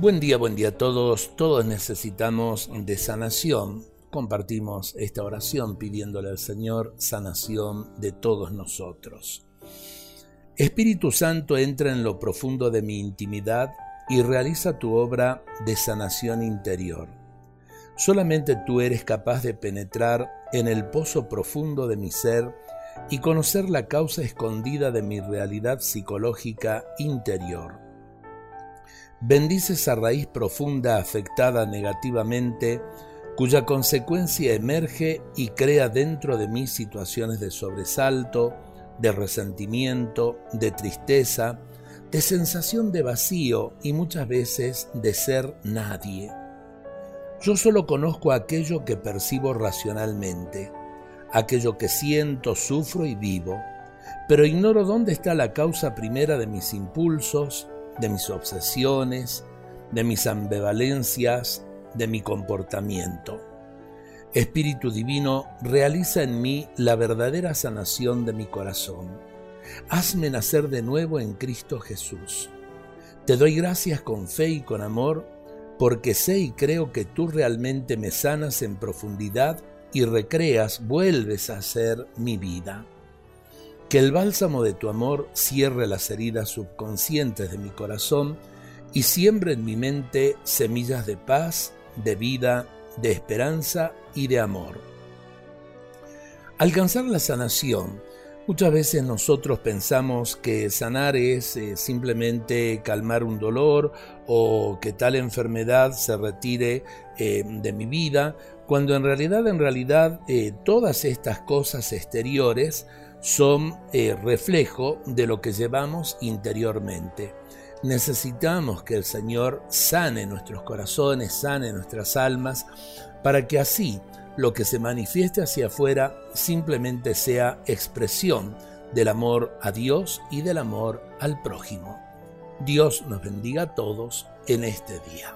Buen día, buen día a todos. Todos necesitamos de sanación. Compartimos esta oración pidiéndole al Señor sanación de todos nosotros. Espíritu Santo entra en lo profundo de mi intimidad y realiza tu obra de sanación interior. Solamente tú eres capaz de penetrar en el pozo profundo de mi ser y conocer la causa escondida de mi realidad psicológica interior bendice esa raíz profunda afectada negativamente cuya consecuencia emerge y crea dentro de mí situaciones de sobresalto, de resentimiento, de tristeza, de sensación de vacío y muchas veces de ser nadie. Yo solo conozco aquello que percibo racionalmente, aquello que siento, sufro y vivo, pero ignoro dónde está la causa primera de mis impulsos, de mis obsesiones, de mis ambivalencias, de mi comportamiento. Espíritu Divino, realiza en mí la verdadera sanación de mi corazón. Hazme nacer de nuevo en Cristo Jesús. Te doy gracias con fe y con amor, porque sé y creo que tú realmente me sanas en profundidad y recreas, vuelves a ser mi vida. Que el bálsamo de tu amor cierre las heridas subconscientes de mi corazón y siembre en mi mente semillas de paz, de vida, de esperanza y de amor. Alcanzar la sanación. Muchas veces nosotros pensamos que sanar es eh, simplemente calmar un dolor o que tal enfermedad se retire eh, de mi vida, cuando en realidad, en realidad, eh, todas estas cosas exteriores son eh, reflejo de lo que llevamos interiormente. Necesitamos que el Señor sane nuestros corazones, sane nuestras almas, para que así lo que se manifieste hacia afuera simplemente sea expresión del amor a Dios y del amor al prójimo. Dios nos bendiga a todos en este día.